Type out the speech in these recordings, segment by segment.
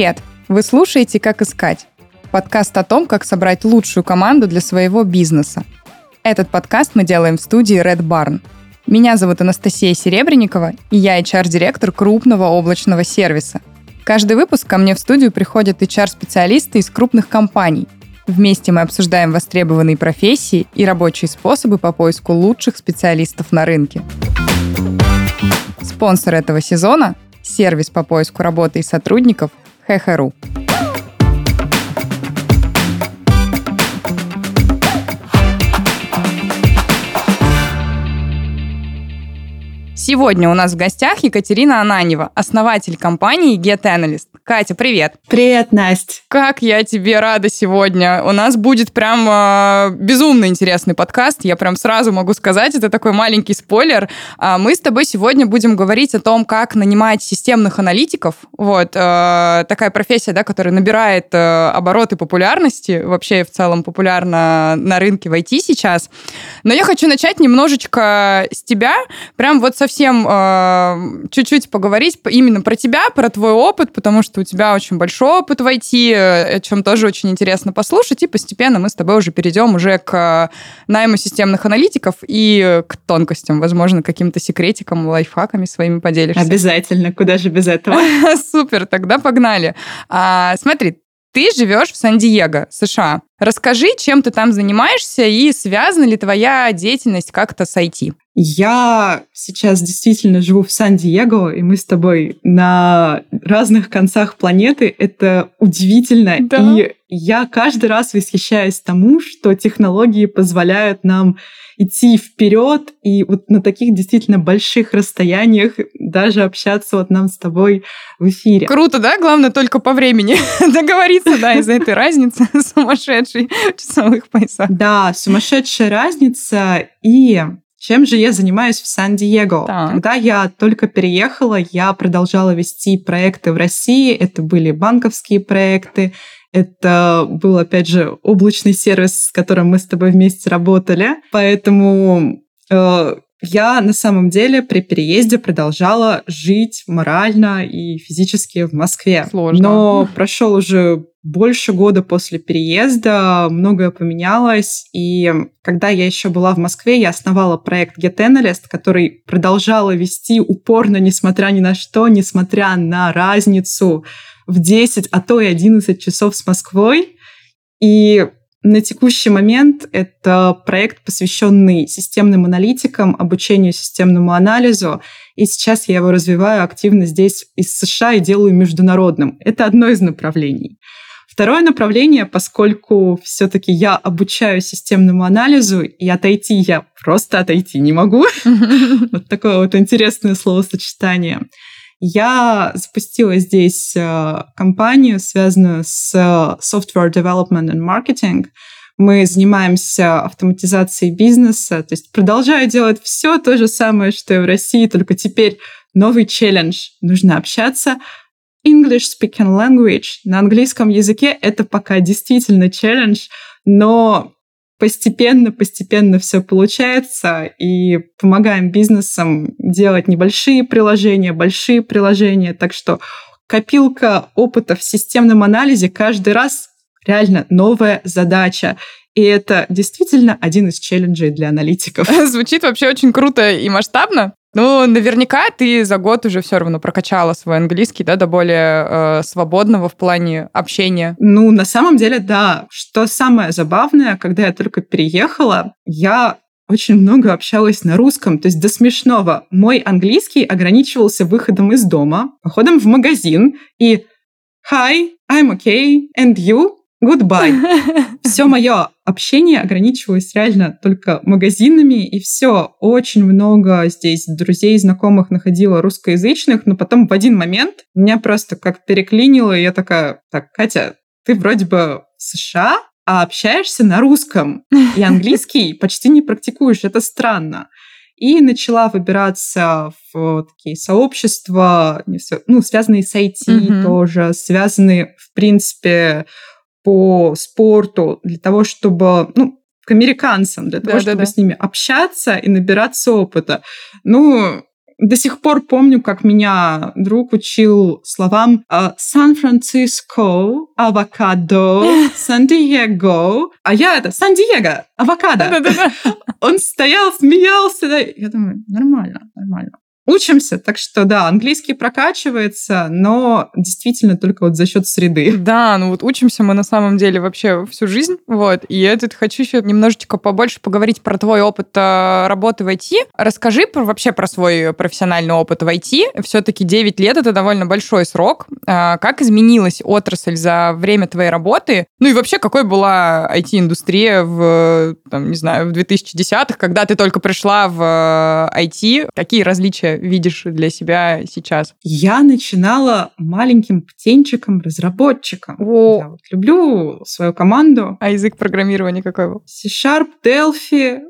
Привет! Вы слушаете «Как искать» – подкаст о том, как собрать лучшую команду для своего бизнеса. Этот подкаст мы делаем в студии Red Barn. Меня зовут Анастасия Серебренникова, и я HR-директор крупного облачного сервиса. Каждый выпуск ко мне в студию приходят HR-специалисты из крупных компаний. Вместе мы обсуждаем востребованные профессии и рабочие способы по поиску лучших специалистов на рынке. Спонсор этого сезона – сервис по поиску работы и сотрудников Хехеру. Сегодня у нас в гостях Екатерина Ананева, основатель компании Get Analyst. Катя, привет. Привет, Настя. Как я тебе рада сегодня. У нас будет прям э, безумно интересный подкаст. Я прям сразу могу сказать, это такой маленький спойлер. А мы с тобой сегодня будем говорить о том, как нанимать системных аналитиков. Вот э, такая профессия, да, которая набирает э, обороты популярности. Вообще в целом популярна на рынке в IT сейчас. Но я хочу начать немножечко с тебя. Прям вот совсем э, чуть-чуть поговорить именно про тебя, про твой опыт, потому что у тебя очень большой опыт в IT, э, о чем тоже очень интересно послушать, и постепенно мы с тобой уже перейдем уже к найму системных аналитиков и к тонкостям, возможно, каким-то секретикам, лайфхаками своими поделишься. Обязательно, куда же без этого? Супер, тогда погнали. А, смотри, ты живешь в Сан-Диего, США. Расскажи, чем ты там занимаешься и связана ли твоя деятельность как-то с IT? Я сейчас действительно живу в Сан-Диего, и мы с тобой на разных концах планеты. Это удивительно. Да. И я каждый раз восхищаюсь тому, что технологии позволяют нам идти вперед и вот на таких действительно больших расстояниях даже общаться вот нам с тобой в эфире. Круто, да? Главное только по времени договориться, да, из-за этой разницы сумасшедшей часовых поясах. Да, сумасшедшая разница. И чем же я занимаюсь в Сан-Диего? Когда я только переехала, я продолжала вести проекты в России. Это были банковские проекты, это был, опять же, облачный сервис, с которым мы с тобой вместе работали. Поэтому э, я на самом деле при переезде продолжала жить морально и физически в Москве. Сложно. Но прошел уже больше года после переезда, многое поменялось, и когда я еще была в Москве, я основала проект Get Analyst, который продолжала вести упорно, несмотря ни на что, несмотря на разницу в 10, а то и 11 часов с Москвой. И на текущий момент это проект, посвященный системным аналитикам, обучению системному анализу. И сейчас я его развиваю активно здесь из США и делаю международным. Это одно из направлений. Второе направление, поскольку все-таки я обучаю системному анализу, и отойти я просто отойти не могу. Вот такое вот интересное словосочетание. Я запустила здесь э, компанию, связанную с э, Software Development and Marketing. Мы занимаемся автоматизацией бизнеса, то есть продолжаю делать все то же самое, что и в России, только теперь новый челлендж. Нужно общаться. English speaking language на английском языке — это пока действительно челлендж, но постепенно, постепенно все получается, и помогаем бизнесам делать небольшие приложения, большие приложения. Так что копилка опыта в системном анализе каждый раз реально новая задача. И это действительно один из челленджей для аналитиков. Звучит вообще очень круто и масштабно. Ну, наверняка ты за год уже все равно прокачала свой английский, да, до более э, свободного в плане общения. Ну, на самом деле, да. Что самое забавное, когда я только переехала, я очень много общалась на русском, то есть до смешного. Мой английский ограничивался выходом из дома, походом в магазин и «Hi, I'm okay, and you?» Goodbye. Все мое общение ограничивалось реально только магазинами, и все. Очень много здесь друзей, знакомых находила русскоязычных, но потом в один момент меня просто как переклинило, и я такая, так, Катя, ты вроде бы в США, а общаешься на русском, и английский почти не практикуешь. Это странно. И начала выбираться в такие сообщества, ну, связанные с IT mm-hmm. тоже, связанные, в принципе, по спорту для того, чтобы, ну, к американцам, для того, да, чтобы да, да. с ними общаться и набираться опыта. Ну, до сих пор помню, как меня друг учил словам а, Сан-Франциско, авокадо, Сан-Диего, а я это Сан-Диего, авокадо. Он стоял, смеялся, да. Я думаю, нормально, нормально учимся, так что да, английский прокачивается, но действительно только вот за счет среды. Да, ну вот учимся мы на самом деле вообще всю жизнь, вот, и я тут хочу еще немножечко побольше поговорить про твой опыт э, работы в IT. Расскажи про, вообще про свой профессиональный опыт в IT. Все-таки 9 лет — это довольно большой срок. А как изменилась отрасль за время твоей работы? Ну и вообще, какой была IT-индустрия в, там, не знаю, в 2010-х, когда ты только пришла в IT? Э, Какие различия видишь для себя сейчас? Я начинала маленьким птенчиком-разработчиком. О. Я вот люблю свою команду. А язык программирования какой был? C-Sharp, Delphi,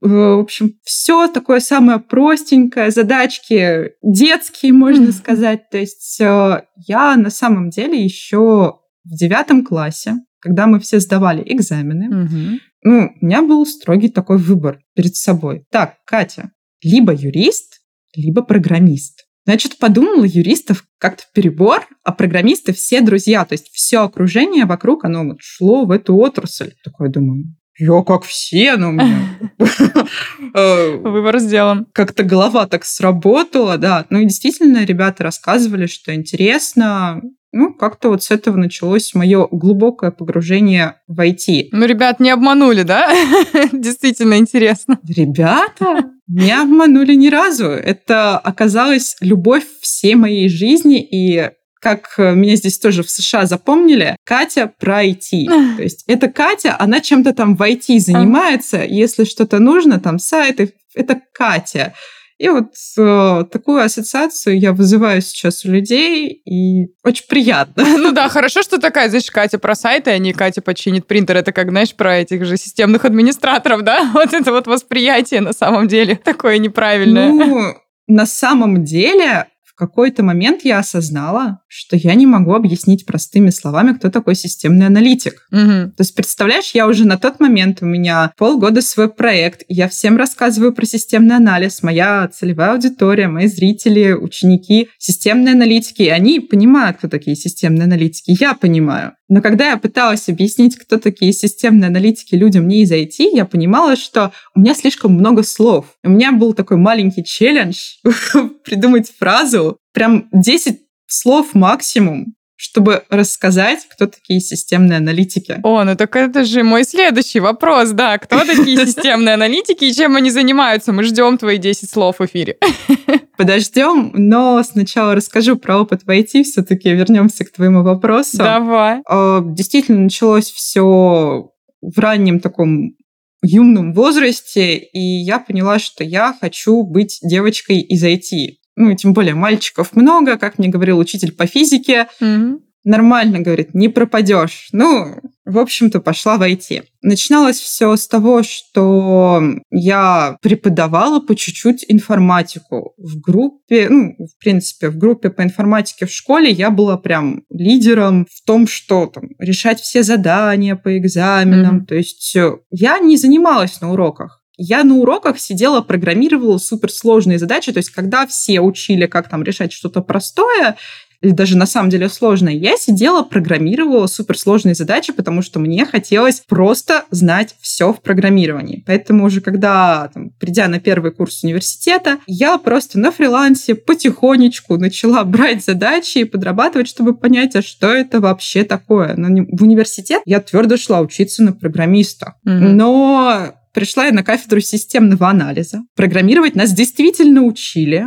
в общем, все такое самое простенькое, задачки детские, можно сказать. То есть э, я на самом деле еще в девятом классе, когда мы все сдавали экзамены, ну, у меня был строгий такой выбор перед собой. Так, Катя, либо юрист, либо программист. Значит, подумала, юристов как-то перебор, а программисты все друзья, то есть все окружение вокруг, оно вот шло в эту отрасль. Такой думаю, я как все, но у меня... Э, Выбор сделан. Как-то голова так сработала, да. Ну и действительно, ребята рассказывали, что интересно, ну, как-то вот с этого началось мое глубокое погружение в IT. Ну, ребят, не обманули, да? Действительно интересно. Ребята не обманули ни разу. Это оказалась любовь всей моей жизни, и как меня здесь тоже в США запомнили, Катя про IT. То есть это Катя, она чем-то там в IT занимается, если что-то нужно, там сайты, это Катя. И вот э, такую ассоциацию я вызываю сейчас у людей, и очень приятно. Ну да, хорошо, что такая, знаешь, Катя про сайты, а не Катя починит принтер. Это как, знаешь, про этих же системных администраторов, да? Вот это вот восприятие на самом деле такое неправильное. Ну, на самом деле какой-то момент я осознала, что я не могу объяснить простыми словами, кто такой системный аналитик. Угу. То есть, представляешь, я уже на тот момент, у меня полгода свой проект, я всем рассказываю про системный анализ, моя целевая аудитория, мои зрители, ученики, системные аналитики, и они понимают, кто такие системные аналитики, я понимаю. Но когда я пыталась объяснить, кто такие системные аналитики людям не из IT, я понимала, что у меня слишком много слов. У меня был такой маленький челлендж придумать фразу, прям 10 слов максимум, чтобы рассказать, кто такие системные аналитики. О, ну так это же мой следующий вопрос, да. Кто такие системные аналитики и чем они занимаются? Мы ждем твои 10 слов в эфире. Подождем, но сначала расскажу про опыт в IT, все-таки вернемся к твоему вопросу. Давай. А, действительно, началось все в раннем таком юном возрасте, и я поняла, что я хочу быть девочкой из IT. Ну, тем более мальчиков много, как мне говорил учитель по физике. Mm-hmm нормально, говорит, не пропадешь. Ну, в общем-то, пошла в IT. Начиналось все с того, что я преподавала по чуть-чуть информатику в группе, ну, в принципе, в группе по информатике в школе я была прям лидером в том, что там, решать все задания по экзаменам. Mm-hmm. То есть э, я не занималась на уроках. Я на уроках сидела, программировала суперсложные задачи, то есть когда все учили, как там решать что-то простое, или даже на самом деле сложное, я сидела, программировала суперсложные задачи, потому что мне хотелось просто знать все в программировании. Поэтому уже когда, там, придя на первый курс университета, я просто на фрилансе потихонечку начала брать задачи и подрабатывать, чтобы понять, а что это вообще такое. Но в университет я твердо шла учиться на программиста. Mm-hmm. Но пришла я на кафедру системного анализа. Программировать нас действительно учили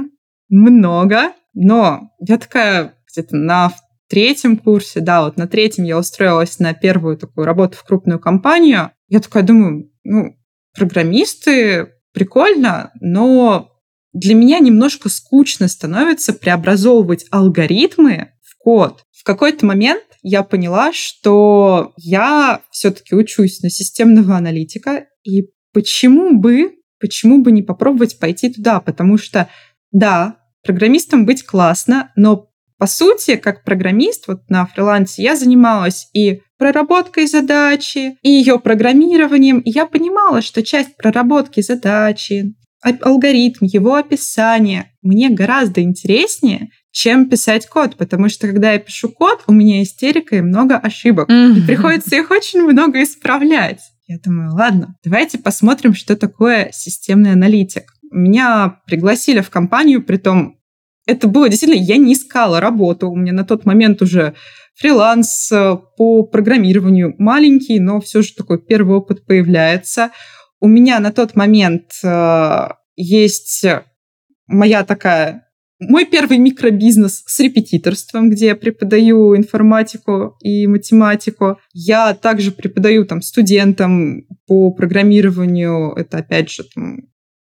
много, но я такая где-то на третьем курсе, да, вот на третьем я устроилась на первую такую работу в крупную компанию. Я такая думаю, ну, программисты, прикольно, но для меня немножко скучно становится преобразовывать алгоритмы в код. В какой-то момент я поняла, что я все-таки учусь на системного аналитика, и почему бы, почему бы не попробовать пойти туда, потому что, да, программистом быть классно, но по сути, как программист вот на фрилансе я занималась и проработкой задачи, и ее программированием. И я понимала, что часть проработки задачи, алгоритм, его описание мне гораздо интереснее, чем писать код, потому что когда я пишу код, у меня истерика и много ошибок. Mm-hmm. И приходится их очень много исправлять. Я думаю, ладно, давайте посмотрим, что такое системный аналитик. Меня пригласили в компанию, при том это было действительно, я не искала работу. У меня на тот момент уже фриланс э, по программированию маленький, но все же такой первый опыт появляется. У меня на тот момент э, есть моя такая мой первый микробизнес с репетиторством, где я преподаю информатику и математику. Я также преподаю там студентам по программированию. Это опять же там,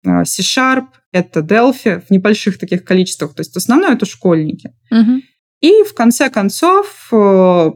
C-Sharp, это Delphi в небольших таких количествах. То есть в основном это школьники. Угу. И в конце концов э,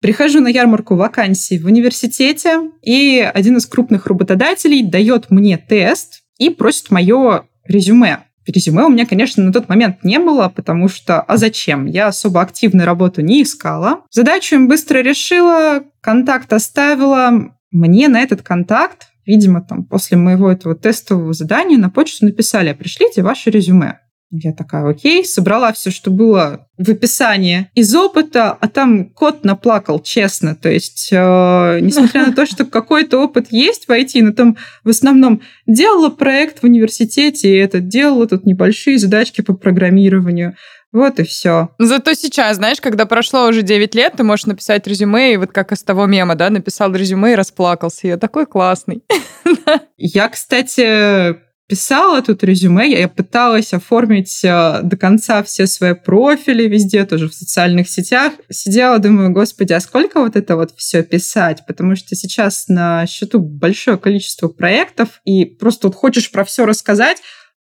прихожу на ярмарку вакансий в университете, и один из крупных работодателей дает мне тест и просит мое резюме. Резюме у меня, конечно, на тот момент не было, потому что, а зачем? Я особо активную работу не искала. Задачу им быстро решила, контакт оставила. Мне на этот контакт видимо, там после моего этого тестового задания на почту написали, «А пришлите ваше резюме. Я такая, окей, собрала все, что было в описании из опыта, а там кот наплакал, честно. То есть, э, несмотря на то, что какой-то опыт есть в IT, но там в основном делала проект в университете, и это делала тут небольшие задачки по программированию. Вот и все. Зато сейчас, знаешь, когда прошло уже 9 лет, ты можешь написать резюме, и вот как из того мема, да, написал резюме и расплакался. Я такой классный. Я, кстати, писала тут резюме, я пыталась оформить э, до конца все свои профили везде, тоже в социальных сетях. Сидела, думаю, господи, а сколько вот это вот все писать? Потому что сейчас на счету большое количество проектов, и просто вот хочешь про все рассказать,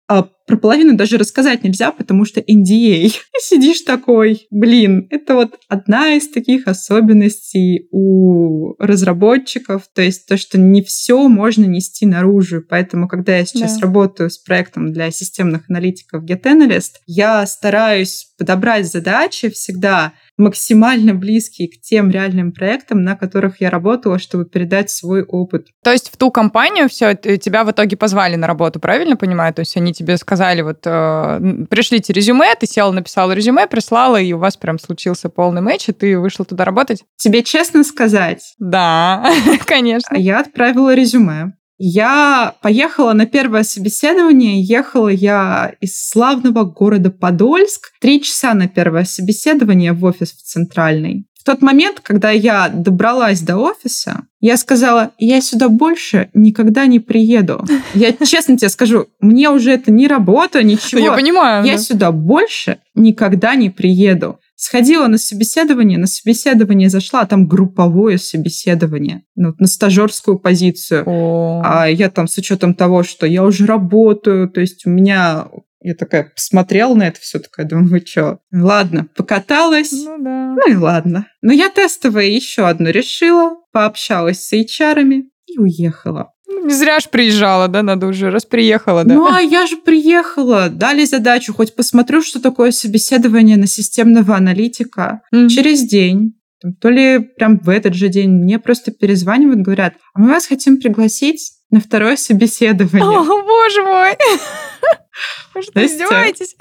а про половину даже рассказать нельзя, потому что NDA. И сидишь такой, блин, это вот одна из таких особенностей у разработчиков, то есть то, что не все можно нести наружу. Поэтому, когда я сейчас да. работаю с проектом для системных аналитиков GetAnalyst, я стараюсь подобрать задачи всегда максимально близкие к тем реальным проектам, на которых я работала, чтобы передать свой опыт. То есть в ту компанию все, тебя в итоге позвали на работу, правильно понимаю? То есть они тебе сказали, вот, э, пришлите резюме, ты села, написала резюме, прислала, и у вас прям случился полный матч, и ты вышла туда работать? Тебе честно сказать? Да, конечно. Я отправила резюме. Я поехала на первое собеседование. Ехала я из славного города Подольск. Три часа на первое собеседование в офис в Центральный. В тот момент, когда я добралась до офиса, я сказала, я сюда больше никогда не приеду. Я честно тебе скажу, мне уже это не работа, ничего. Я понимаю. Я да. сюда больше никогда не приеду. Сходила на собеседование, на собеседование зашла, а там групповое собеседование, ну, на стажерскую позицию. О. А я там с учетом того, что я уже работаю, то есть у меня я такая посмотрела на это все, такая, думаю, вы что? Ладно, покаталась. Ну да. Ну и ладно. Но я тестовое еще одно решила, пообщалась с HR и уехала. Не зря ж приезжала, да, надо уже, раз приехала, да. Ну, а я же приехала, дали задачу, хоть посмотрю, что такое собеседование на системного аналитика. Mm-hmm. Через день, то ли прям в этот же день, мне просто перезванивают, говорят, а мы вас хотим пригласить на второе собеседование. О, боже мой! Вы что, издеваетесь?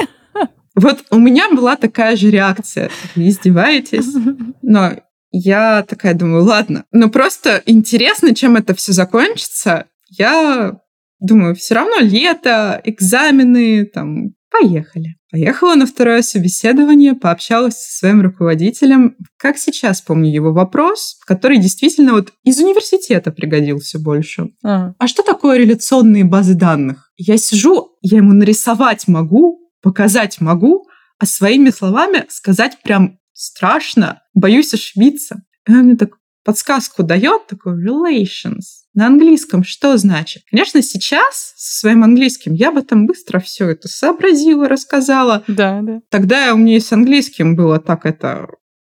Вот у меня была такая же реакция. Вы издеваетесь? Но я такая думаю, ладно, но просто интересно, чем это все закончится. Я думаю, все равно лето, экзамены, там, поехали. Поехала на второе собеседование, пообщалась со своим руководителем. Как сейчас помню его вопрос, который действительно вот из университета пригодился больше. А, а что такое реляционные базы данных? Я сижу, я ему нарисовать могу, показать могу, а своими словами сказать прям страшно, боюсь ошибиться. И он мне так подсказку дает, такой relations. На английском что значит? Конечно, сейчас со своим английским я бы там быстро все это сообразила, рассказала. Да, да. Тогда у меня и с английским было так это...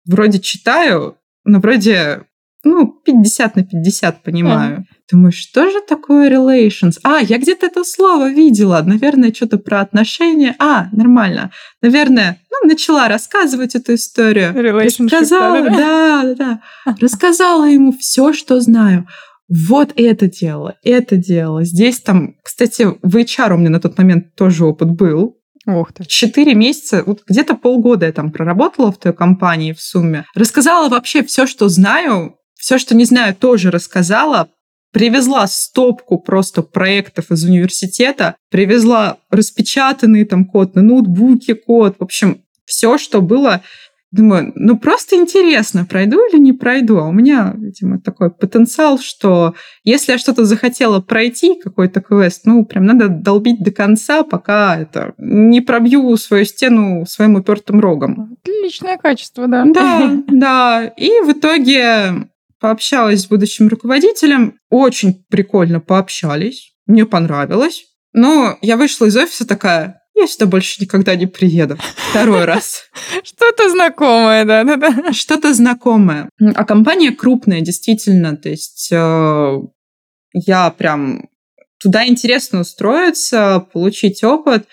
Вроде читаю, но вроде ну, 50 на 50 понимаю. Mm. Думаю, что же такое relations? А, я где-то это слово видела. Наверное, что-то про отношения. А, нормально. Наверное, ну, начала рассказывать эту историю. Рассказала, да, да, да. Рассказала ему все, что знаю. Вот это дело, это дело. Здесь там, кстати, в HR у меня на тот момент тоже опыт был. Ух ты. Четыре месяца, вот где-то полгода я там проработала в той компании в сумме. Рассказала вообще все, что знаю, все, что не знаю, тоже рассказала. Привезла стопку просто проектов из университета, привезла распечатанный там код на ноутбуке, код. В общем, все, что было Думаю, ну просто интересно, пройду или не пройду. А у меня, видимо, такой потенциал, что если я что-то захотела пройти, какой-то квест, ну прям надо долбить до конца, пока это не пробью свою стену своим упертым рогом. Отличное качество, да. Да, да. И в итоге пообщалась с будущим руководителем. Очень прикольно пообщались. Мне понравилось. Но я вышла из офиса такая, я сюда больше никогда не приеду. Второй раз. Что-то знакомое, да, да, да. Что-то знакомое. А компания крупная, действительно. То есть э, я прям туда интересно устроиться, получить опыт.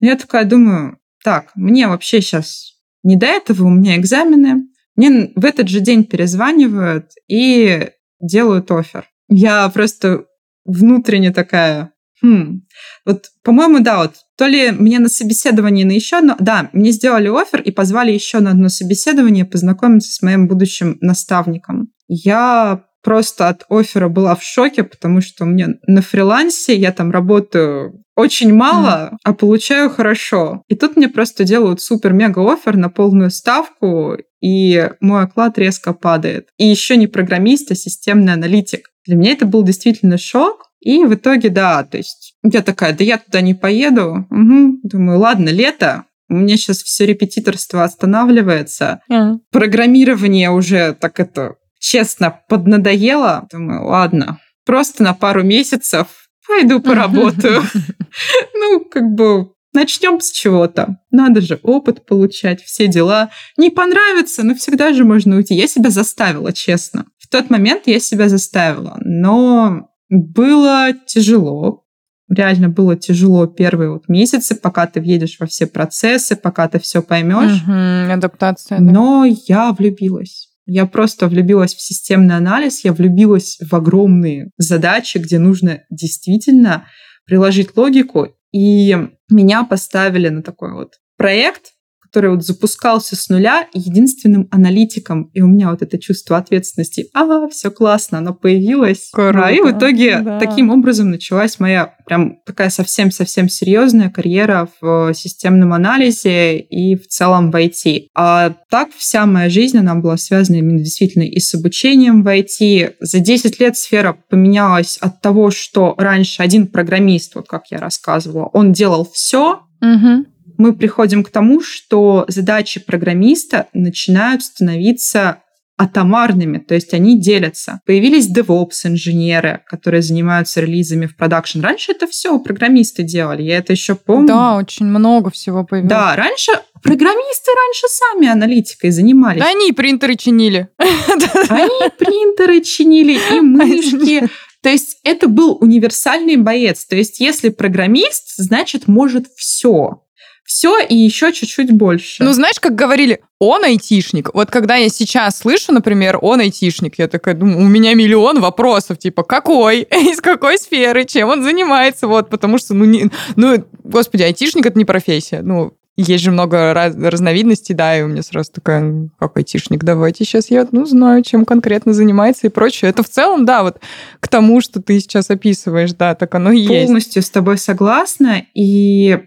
Но я такая думаю, так, мне вообще сейчас не до этого, у меня экзамены. Мне в этот же день перезванивают и делают офер. Я просто внутренне такая, Хм. Вот, по-моему, да, вот то ли мне на собеседование на еще одно... Да, мне сделали офер и позвали еще на одно собеседование познакомиться с моим будущим наставником. Я просто от оффера была в шоке, потому что у меня на фрилансе я там работаю очень мало, mm. а получаю хорошо. И тут мне просто делают супер-мега офер на полную ставку, и мой оклад резко падает. И еще не программист, а системный аналитик. Для меня это был действительно шок, и в итоге, да, то есть я такая, да я туда не поеду. Угу. Думаю, ладно, лето, у меня сейчас все репетиторство останавливается. Mm. Программирование уже так это честно поднадоело. Думаю, ладно, просто на пару месяцев пойду поработаю. Ну, как бы начнем с чего-то. Надо же опыт получать, все дела. Не понравится, но всегда же можно уйти. Я себя заставила, честно. В тот момент я себя заставила. Но было тяжело. Реально было тяжело первые вот месяцы, пока ты въедешь во все процессы, пока ты все поймешь. Угу, адаптация. Да. Но я влюбилась. Я просто влюбилась в системный анализ, я влюбилась в огромные задачи, где нужно действительно приложить логику. И меня поставили на такой вот проект, который вот запускался с нуля единственным аналитиком. И у меня вот это чувство ответственности, а, все классно, оно появилось. Круто. Да, и в итоге да. таким образом началась моя прям такая совсем-совсем серьезная карьера в системном анализе и в целом в IT. А так вся моя жизнь, она была связана именно действительно и с обучением в IT. За 10 лет сфера поменялась от того, что раньше один программист, вот как я рассказывала, он делал все, угу мы приходим к тому, что задачи программиста начинают становиться атомарными, то есть они делятся. Появились DevOps-инженеры, которые занимаются релизами в продакшн. Раньше это все программисты делали, я это еще помню. Да, очень много всего появилось. Да, раньше программисты раньше сами аналитикой занимались. Да они принтеры чинили. Они принтеры чинили и мышки. То есть это был универсальный боец. То есть если программист, значит может все все и еще чуть-чуть больше. Ну, знаешь, как говорили, он айтишник. Вот когда я сейчас слышу, например, он айтишник, я такая думаю, у меня миллион вопросов, типа, какой, из какой сферы, чем он занимается, вот, потому что, ну, не, ну, господи, айтишник это не профессия, ну, есть же много раз, разновидностей, да, и у меня сразу такая, как айтишник, давайте сейчас я, ну, знаю, чем конкретно занимается и прочее. Это в целом, да, вот к тому, что ты сейчас описываешь, да, так оно и есть. Полностью с тобой согласна, и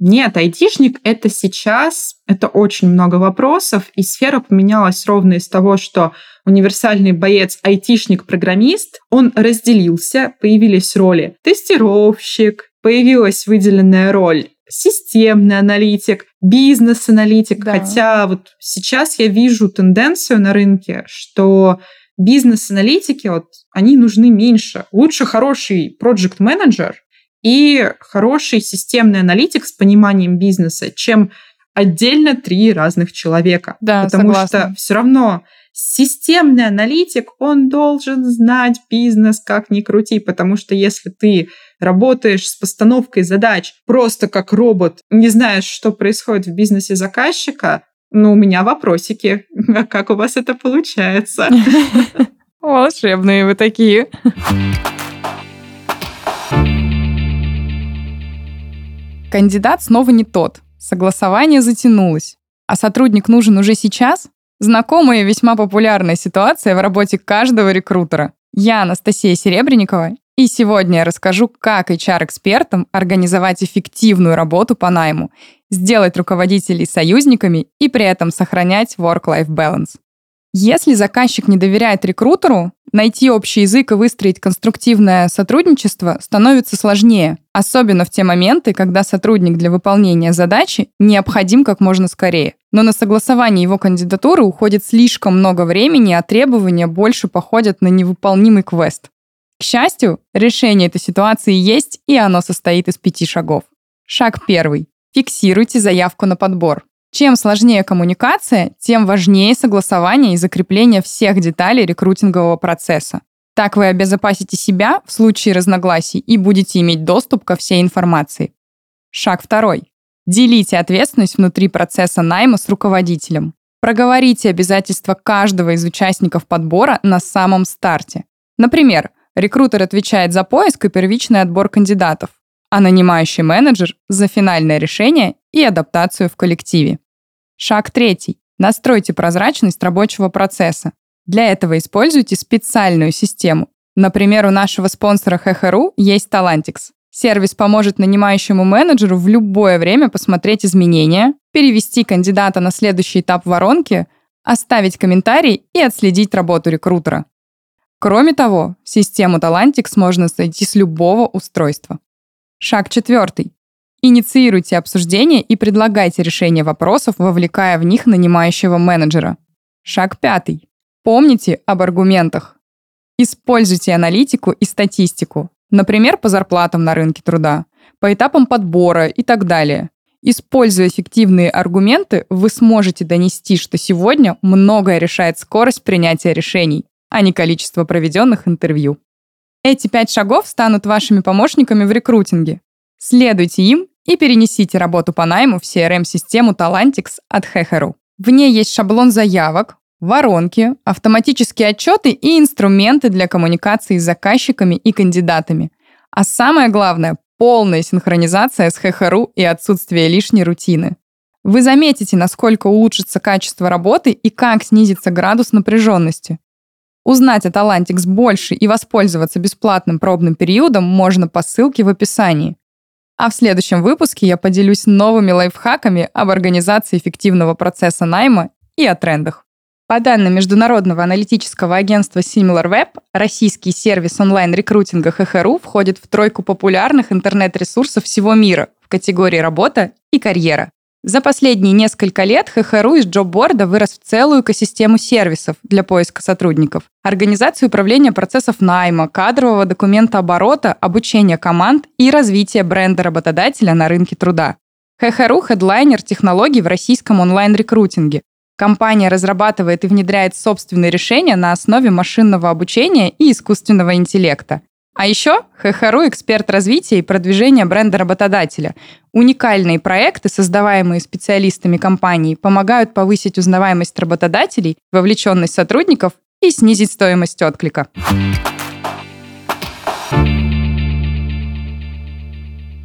нет, айтишник — это сейчас, это очень много вопросов, и сфера поменялась ровно из того, что универсальный боец, айтишник, программист, он разделился, появились роли тестировщик, появилась выделенная роль системный аналитик, бизнес-аналитик. Да. Хотя вот сейчас я вижу тенденцию на рынке, что бизнес-аналитики, вот, они нужны меньше. Лучше хороший проект-менеджер, и хороший системный аналитик с пониманием бизнеса, чем отдельно три разных человека. Да, Потому согласна. что все равно системный аналитик, он должен знать бизнес, как ни крути, потому что если ты работаешь с постановкой задач просто как робот, не знаешь, что происходит в бизнесе заказчика, ну, у меня вопросики. А как у вас это получается? Волшебные вы такие. Кандидат снова не тот. Согласование затянулось. А сотрудник нужен уже сейчас? Знакомая и весьма популярная ситуация в работе каждого рекрутера. Я Анастасия Серебренникова, и сегодня я расскажу, как HR-экспертам организовать эффективную работу по найму, сделать руководителей союзниками и при этом сохранять work-life balance. Если заказчик не доверяет рекрутеру, найти общий язык и выстроить конструктивное сотрудничество становится сложнее, особенно в те моменты, когда сотрудник для выполнения задачи необходим как можно скорее. Но на согласование его кандидатуры уходит слишком много времени, а требования больше походят на невыполнимый квест. К счастью, решение этой ситуации есть, и оно состоит из пяти шагов. Шаг первый. Фиксируйте заявку на подбор. Чем сложнее коммуникация, тем важнее согласование и закрепление всех деталей рекрутингового процесса. Так вы обезопасите себя в случае разногласий и будете иметь доступ ко всей информации. Шаг второй. Делите ответственность внутри процесса найма с руководителем. Проговорите обязательства каждого из участников подбора на самом старте. Например, рекрутер отвечает за поиск и первичный отбор кандидатов, а нанимающий менеджер за финальное решение и адаптацию в коллективе. Шаг третий. Настройте прозрачность рабочего процесса. Для этого используйте специальную систему. Например, у нашего спонсора ХХРУ есть Talantix. Сервис поможет нанимающему менеджеру в любое время посмотреть изменения, перевести кандидата на следующий этап воронки, оставить комментарий и отследить работу рекрутера. Кроме того, систему Talantix можно найти с любого устройства. Шаг четвертый. Инициируйте обсуждение и предлагайте решение вопросов, вовлекая в них нанимающего менеджера. Шаг пятый. Помните об аргументах. Используйте аналитику и статистику, например, по зарплатам на рынке труда, по этапам подбора и так далее. Используя эффективные аргументы, вы сможете донести, что сегодня многое решает скорость принятия решений, а не количество проведенных интервью. Эти пять шагов станут вашими помощниками в рекрутинге. Следуйте им и перенесите работу по найму в CRM-систему Talantix от Heheru. В ней есть шаблон заявок, воронки, автоматические отчеты и инструменты для коммуникации с заказчиками и кандидатами. А самое главное – полная синхронизация с Heheru и отсутствие лишней рутины. Вы заметите, насколько улучшится качество работы и как снизится градус напряженности. Узнать о Talantix больше и воспользоваться бесплатным пробным периодом можно по ссылке в описании. А в следующем выпуске я поделюсь новыми лайфхаками об организации эффективного процесса найма и о трендах. По данным международного аналитического агентства SimilarWeb, российский сервис онлайн-рекрутинга ХХРУ входит в тройку популярных интернет-ресурсов всего мира в категории «Работа» и «Карьера». За последние несколько лет ХХРУ из джобборда вырос в целую экосистему сервисов для поиска сотрудников, организацию управления процессов найма, кадрового документа оборота, обучения команд и развития бренда работодателя на рынке труда. ХХРУ – хедлайнер технологий в российском онлайн-рекрутинге. Компания разрабатывает и внедряет собственные решения на основе машинного обучения и искусственного интеллекта. А еще ХХРУ – эксперт развития и продвижения бренда работодателя. Уникальные проекты, создаваемые специалистами компании, помогают повысить узнаваемость работодателей, вовлеченность сотрудников и снизить стоимость отклика.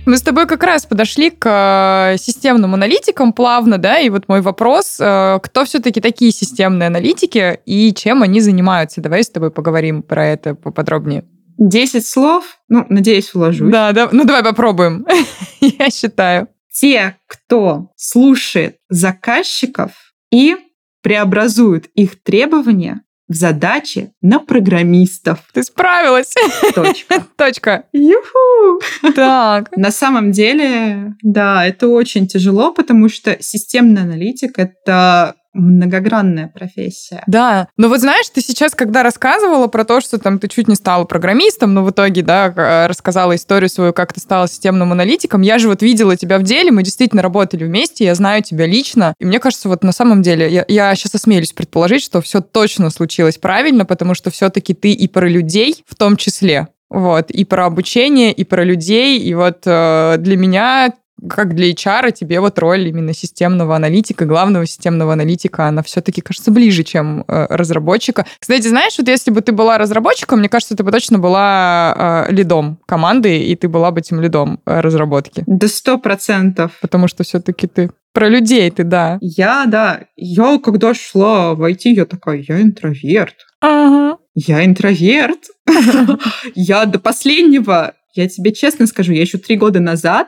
Мы с тобой как раз подошли к э, системным аналитикам плавно, да, и вот мой вопрос, э, кто все-таки такие системные аналитики и чем они занимаются? Давай с тобой поговорим про это поподробнее. Десять слов, ну, надеюсь, уложусь. Да, да, ну давай попробуем, я считаю. Те, кто слушает заказчиков и преобразует их требования в задачи на программистов. Ты справилась. Точка. Точка. Юху! Так. На самом деле, да, это очень тяжело, потому что системный аналитик — это многогранная профессия. Да, но вот знаешь, ты сейчас, когда рассказывала про то, что там ты чуть не стала программистом, но в итоге, да, рассказала историю свою, как ты стала системным аналитиком, я же вот видела тебя в деле, мы действительно работали вместе, я знаю тебя лично, и мне кажется, вот на самом деле, я, я сейчас осмелюсь предположить, что все точно случилось правильно, потому что все-таки ты и про людей в том числе, вот, и про обучение, и про людей, и вот э, для меня как для HR тебе вот роль именно системного аналитика, главного системного аналитика, она все-таки кажется ближе, чем э, разработчика. Кстати, знаешь, вот если бы ты была разработчиком, мне кажется, ты бы точно была э, лидом команды, и ты была бы тем лидом э, разработки. Да сто процентов. Потому что все-таки ты про людей ты, да. Я, да. Я, когда шла в IT, я такая, я интроверт. Ага. Я интроверт. Я до последнего, я тебе честно скажу, я еще три года назад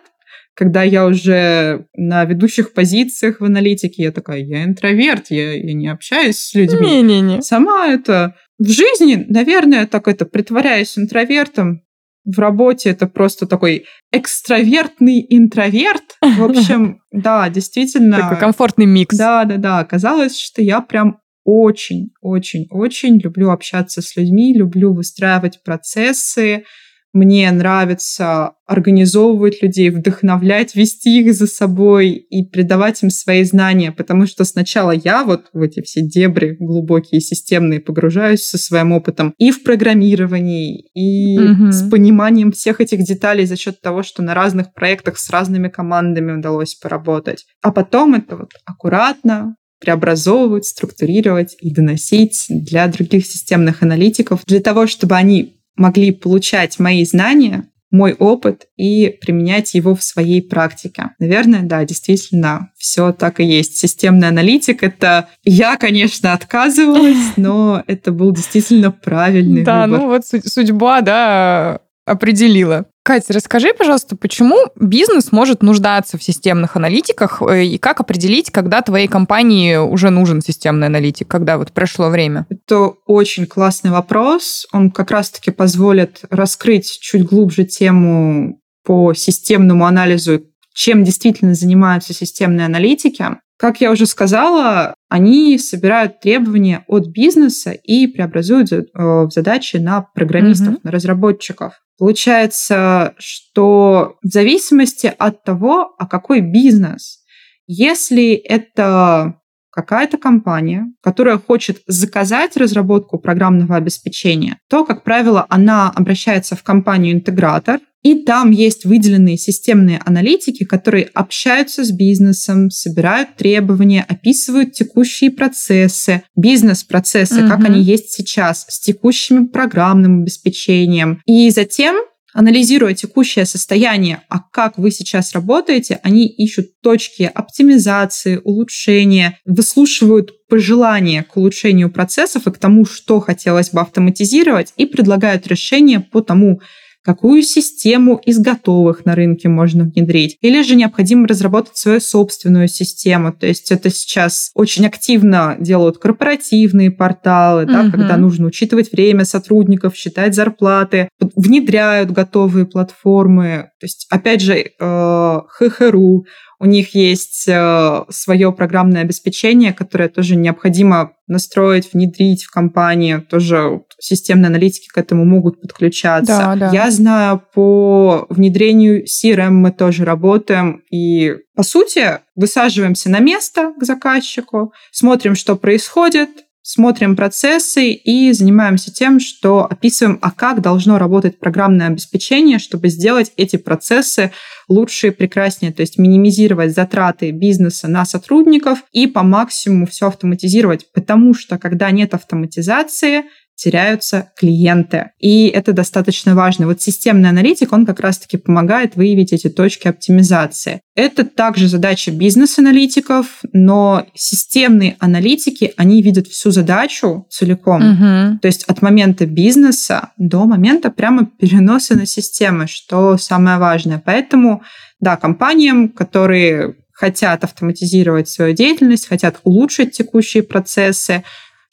когда я уже на ведущих позициях в аналитике, я такая, я интроверт, я, я не общаюсь с людьми. Не-не-не. Сама это в жизни, наверное, так это притворяюсь интровертом. В работе это просто такой экстравертный интроверт. В общем, да, действительно. Такой комфортный микс. Да, да, да. Оказалось, что я прям очень, очень, очень люблю общаться с людьми, люблю выстраивать процессы, мне нравится организовывать людей, вдохновлять, вести их за собой и придавать им свои знания, потому что сначала я вот в эти все дебри глубокие, системные погружаюсь со своим опытом и в программировании, и угу. с пониманием всех этих деталей за счет того, что на разных проектах с разными командами удалось поработать. А потом это вот аккуратно, преобразовывать, структурировать и доносить для других системных аналитиков, для того, чтобы они могли получать мои знания, мой опыт и применять его в своей практике. Наверное, да, действительно, все так и есть. Системный аналитик — это я, конечно, отказывалась, но это был действительно правильный да, выбор. Да, ну вот судьба, да, определила. Катя, расскажи, пожалуйста, почему бизнес может нуждаться в системных аналитиках э, и как определить, когда твоей компании уже нужен системный аналитик, когда вот прошло время? Это очень классный вопрос. Он как раз-таки позволит раскрыть чуть глубже тему по системному анализу, чем действительно занимаются системные аналитики. Как я уже сказала, они собирают требования от бизнеса и преобразуют э, в задачи на программистов, mm-hmm. на разработчиков. Получается, что в зависимости от того, а какой бизнес, если это какая-то компания, которая хочет заказать разработку программного обеспечения, то, как правило, она обращается в компанию-интегратор, и там есть выделенные системные аналитики, которые общаются с бизнесом, собирают требования, описывают текущие процессы, бизнес-процессы, угу. как они есть сейчас, с текущим программным обеспечением. И затем анализируя текущее состояние, а как вы сейчас работаете, они ищут точки оптимизации, улучшения, выслушивают пожелания к улучшению процессов и к тому, что хотелось бы автоматизировать, и предлагают решения по тому, какую систему из готовых на рынке можно внедрить. Или же необходимо разработать свою собственную систему. То есть это сейчас очень активно делают корпоративные порталы, угу. да, когда нужно учитывать время сотрудников, считать зарплаты, внедряют готовые платформы. То есть, опять же, э, ХХРУ, у них есть э, свое программное обеспечение, которое тоже необходимо настроить, внедрить в компании. Тоже системные аналитики к этому могут подключаться. Да, да. Я знаю, по внедрению CRM мы тоже работаем. И, по сути, высаживаемся на место к заказчику, смотрим, что происходит, смотрим процессы и занимаемся тем, что описываем, а как должно работать программное обеспечение, чтобы сделать эти процессы лучше и прекраснее, то есть минимизировать затраты бизнеса на сотрудников и по максимуму все автоматизировать, потому что когда нет автоматизации, теряются клиенты. И это достаточно важно. Вот системный аналитик, он как раз-таки помогает выявить эти точки оптимизации. Это также задача бизнес-аналитиков, но системные аналитики, они видят всю задачу целиком. Угу. То есть от момента бизнеса до момента прямо переноса на системы, что самое важное. Поэтому, да, компаниям, которые хотят автоматизировать свою деятельность, хотят улучшить текущие процессы,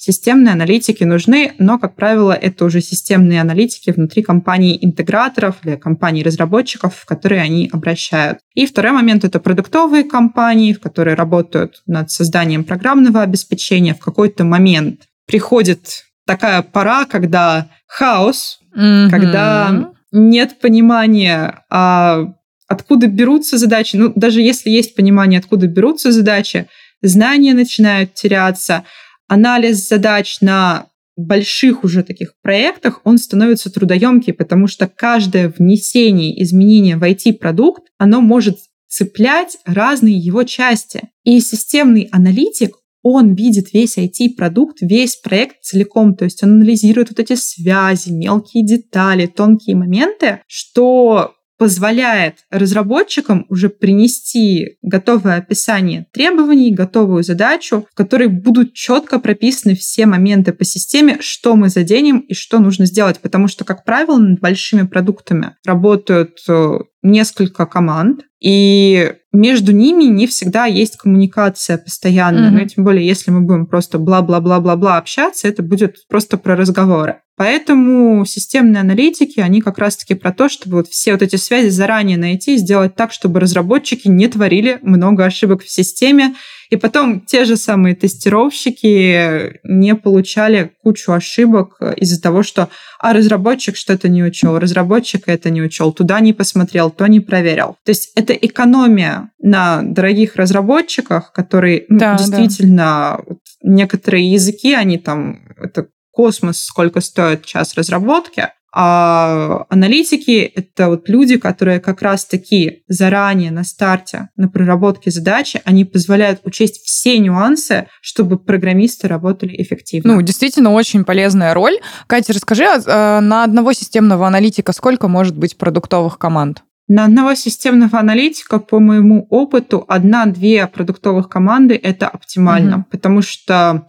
Системные аналитики нужны, но, как правило, это уже системные аналитики внутри компаний-интеграторов или компаний-разработчиков, в которые они обращают. И второй момент — это продуктовые компании, в которые работают над созданием программного обеспечения. В какой-то момент приходит такая пора, когда хаос, mm-hmm. когда нет понимания, а откуда берутся задачи. Ну, даже если есть понимание, откуда берутся задачи, знания начинают теряться, анализ задач на больших уже таких проектах, он становится трудоемкий, потому что каждое внесение изменения в IT-продукт, оно может цеплять разные его части. И системный аналитик, он видит весь IT-продукт, весь проект целиком, то есть он анализирует вот эти связи, мелкие детали, тонкие моменты, что позволяет разработчикам уже принести готовое описание требований, готовую задачу, в которой будут четко прописаны все моменты по системе, что мы заденем и что нужно сделать. Потому что, как правило, над большими продуктами работают э, несколько команд, и между ними не всегда есть коммуникация постоянная. Mm-hmm. Ну, тем более, если мы будем просто бла-бла-бла-бла-бла общаться, это будет просто про разговоры. Поэтому системные аналитики, они как раз-таки про то, чтобы вот все вот эти связи заранее найти и сделать так, чтобы разработчики не творили много ошибок в системе, и потом те же самые тестировщики не получали кучу ошибок из-за того, что а разработчик что-то не учел, разработчик это не учел, туда не посмотрел, то не проверил. То есть это экономия на дорогих разработчиках, которые ну, да, действительно да. Некоторые языки, они там это космос, сколько стоит час разработки, а аналитики — это вот люди, которые как раз-таки заранее на старте, на проработке задачи, они позволяют учесть все нюансы, чтобы программисты работали эффективно. Ну, действительно, очень полезная роль. Катя, расскажи, а, на одного системного аналитика сколько может быть продуктовых команд? На одного системного аналитика, по моему опыту, одна-две продуктовых команды это оптимально, угу. потому что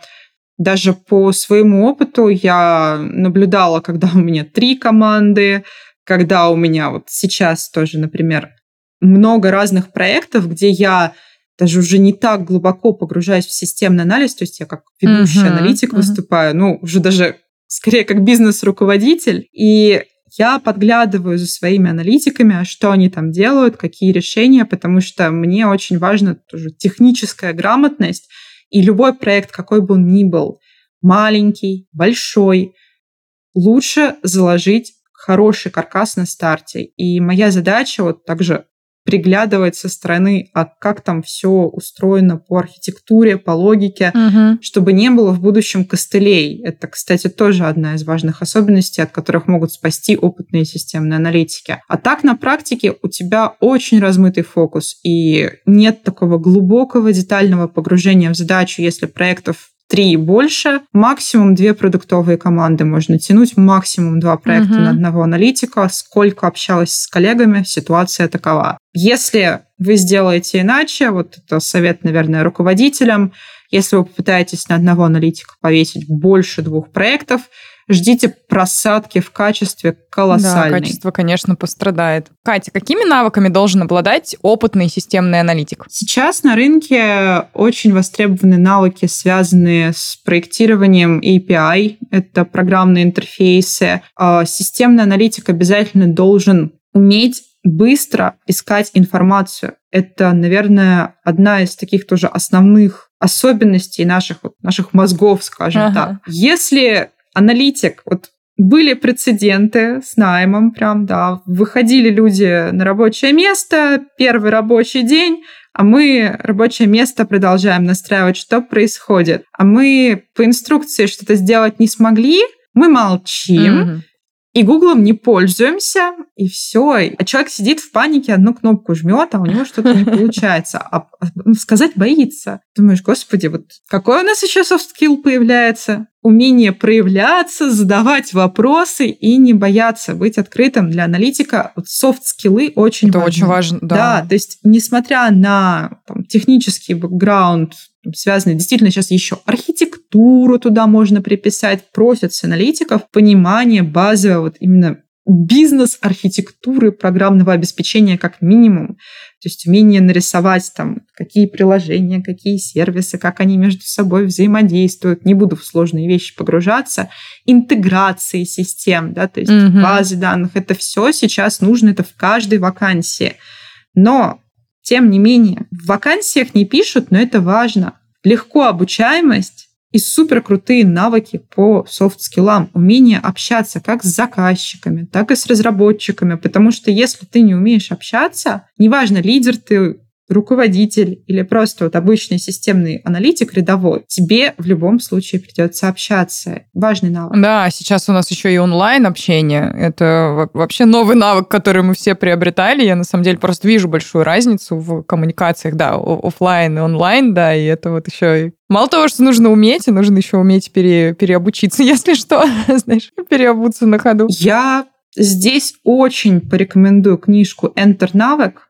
даже по своему опыту я наблюдала, когда у меня три команды, когда у меня вот сейчас тоже, например, много разных проектов, где я даже уже не так глубоко погружаюсь в системный анализ, то есть я как ведущий uh-huh, аналитик uh-huh. выступаю, ну, уже даже скорее как бизнес-руководитель, и я подглядываю за своими аналитиками, а что они там делают, какие решения, потому что мне очень важна тоже техническая грамотность, и любой проект, какой бы он ни был, маленький, большой, лучше заложить хороший каркас на старте. И моя задача вот также приглядывать со стороны, а как там все устроено по архитектуре, по логике, угу. чтобы не было в будущем костылей. Это, кстати, тоже одна из важных особенностей, от которых могут спасти опытные системные аналитики. А так на практике у тебя очень размытый фокус, и нет такого глубокого детального погружения в задачу, если проектов три и больше. Максимум две продуктовые команды можно тянуть, максимум два проекта угу. на одного аналитика. Сколько общалась с коллегами, ситуация такова. Если вы сделаете иначе, вот это совет, наверное, руководителям, если вы попытаетесь на одного аналитика повесить больше двух проектов, ждите просадки в качестве колоссальной. Да, качество, конечно, пострадает. Катя, какими навыками должен обладать опытный системный аналитик? Сейчас на рынке очень востребованы навыки, связанные с проектированием API. Это программные интерфейсы. А системный аналитик обязательно должен уметь быстро искать информацию. Это, наверное, одна из таких тоже основных особенностей наших, наших мозгов, скажем ага. так. Если аналитик, вот были прецеденты с наймом, прям, да, выходили люди на рабочее место, первый рабочий день, а мы рабочее место продолжаем настраивать, что происходит. А мы по инструкции что-то сделать не смогли, мы молчим, mm-hmm и Гуглом не пользуемся, и все. А человек сидит в панике, одну кнопку жмет, а у него что-то не получается. А, а сказать боится. Думаешь, господи, вот какой у нас еще soft skill появляется? Умение проявляться, задавать вопросы и не бояться быть открытым для аналитика. Вот софт-скиллы очень Это важны. очень важно, да. Да, то есть несмотря на там, технический бэкграунд, связанный действительно сейчас еще архитектуру туда можно приписать, просят с аналитиков понимание базового вот именно бизнес-архитектуры программного обеспечения как минимум. То есть умение нарисовать там, какие приложения, какие сервисы, как они между собой взаимодействуют. Не буду в сложные вещи погружаться. Интеграции систем, да, то есть mm-hmm. базы данных. Это все сейчас нужно, это в каждой вакансии. Но тем не менее, в вакансиях не пишут, но это важно. Легко обучаемость и супер крутые навыки по софт-скиллам, умение общаться как с заказчиками, так и с разработчиками, потому что если ты не умеешь общаться, неважно, лидер ты руководитель или просто вот обычный системный аналитик рядовой, тебе в любом случае придется общаться. Важный навык. Да, сейчас у нас еще и онлайн общение. Это вообще новый навык, который мы все приобретали. Я на самом деле просто вижу большую разницу в коммуникациях, да, офлайн и онлайн, да, и это вот еще Мало того, что нужно уметь, нужно еще уметь пере, переобучиться, если что, знаешь, переобуться на ходу. Я здесь очень порекомендую книжку «Enter навык»,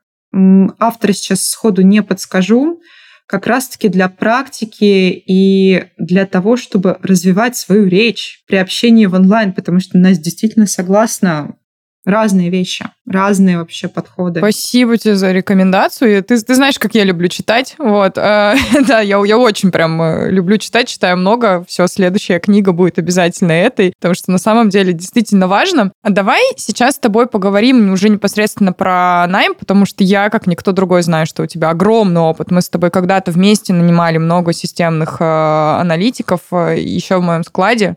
Автора сейчас сходу не подскажу. Как раз-таки для практики и для того, чтобы развивать свою речь при общении в онлайн, потому что Настя действительно согласна, разные вещи, разные вообще подходы. Спасибо тебе за рекомендацию. Ты, ты знаешь, как я люблю читать. Вот. Э, да, я, я очень прям э, люблю читать, читаю много. Все, следующая книга будет обязательно этой, потому что на самом деле действительно важно. А давай сейчас с тобой поговорим уже непосредственно про найм, потому что я, как никто другой, знаю, что у тебя огромный опыт. Мы с тобой когда-то вместе нанимали много системных э, аналитиков э, еще в моем складе.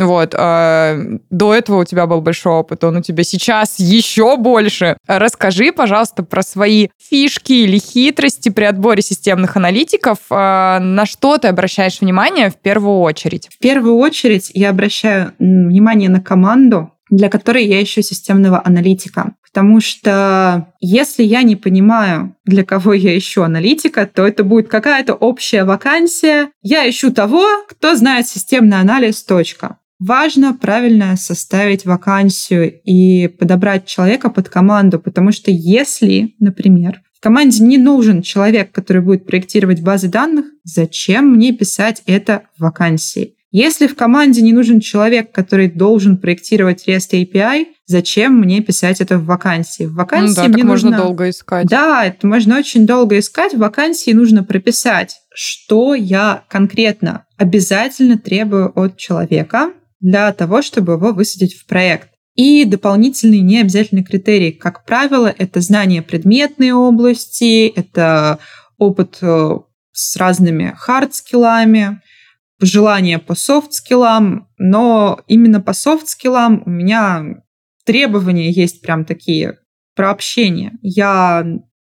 Вот. А, до этого у тебя был большой опыт, он у тебя сейчас еще больше. Расскажи, пожалуйста, про свои фишки или хитрости при отборе системных аналитиков. А, на что ты обращаешь внимание в первую очередь? В первую очередь я обращаю внимание на команду, для которой я ищу системного аналитика. Потому что если я не понимаю, для кого я ищу аналитика, то это будет какая-то общая вакансия. Я ищу того, кто знает системный анализ, точка. Важно правильно составить вакансию и подобрать человека под команду, потому что если, например, в команде не нужен человек, который будет проектировать базы данных, зачем мне писать это в вакансии? Если в команде не нужен человек, который должен проектировать REST API, зачем мне писать это в вакансии? В вакансии ну да, мне нужно... можно долго искать. Да, это можно очень долго искать. В вакансии нужно прописать, что я конкретно обязательно требую от человека, для того, чтобы его высадить в проект. И дополнительные необязательные критерии, как правило, это знание предметной области, это опыт э, с разными хард-скиллами, желание по софт-скиллам, но именно по софт-скиллам у меня требования есть прям такие про общение. Я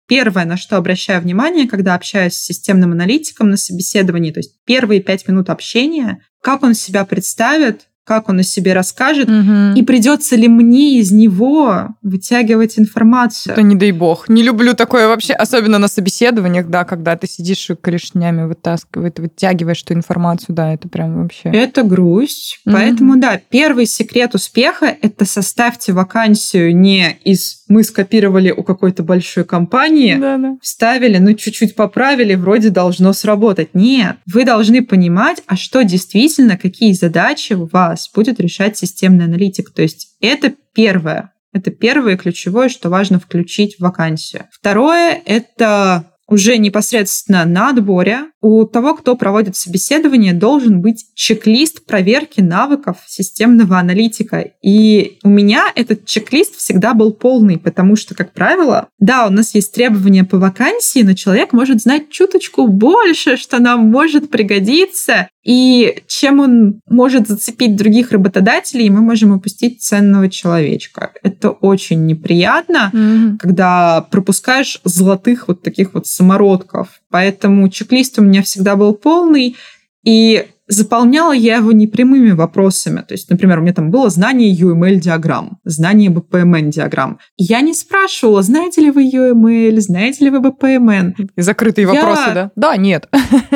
первое, на что обращаю внимание, когда общаюсь с системным аналитиком на собеседовании, то есть первые пять минут общения, как он себя представит, как он о себе расскажет, угу. и придется ли мне из него вытягивать информацию. Это не дай бог. Не люблю такое вообще, особенно на собеседованиях, да, когда ты сидишь и клешнями вытаскиваешь, вытягиваешь эту информацию, да, это прям вообще... Это грусть. Угу. Поэтому, да, первый секрет успеха — это составьте вакансию не из «мы скопировали у какой-то большой компании», да, да. вставили, ну, чуть-чуть поправили, вроде должно сработать. Нет, вы должны понимать, а что действительно, какие задачи у вас вас будет решать системный аналитик. То есть это первое. Это первое ключевое, что важно включить в вакансию. Второе — это уже непосредственно на отборе у того, кто проводит собеседование, должен быть чек-лист проверки навыков системного аналитика. И у меня этот чек-лист всегда был полный, потому что, как правило, да, у нас есть требования по вакансии, но человек может знать чуточку больше, что нам может пригодиться. И чем он может зацепить других работодателей, мы можем упустить ценного человечка. Это очень неприятно, mm-hmm. когда пропускаешь золотых вот таких вот самородков. Поэтому чек-лист у меня всегда был полный, и заполняла я его непрямыми вопросами. То есть, например, у меня там было знание UML-диаграмм, знание BPMN-диаграмм. Я не спрашивала, знаете ли вы UML, знаете ли вы BPMN. И закрытые я... вопросы, да? Да, нет.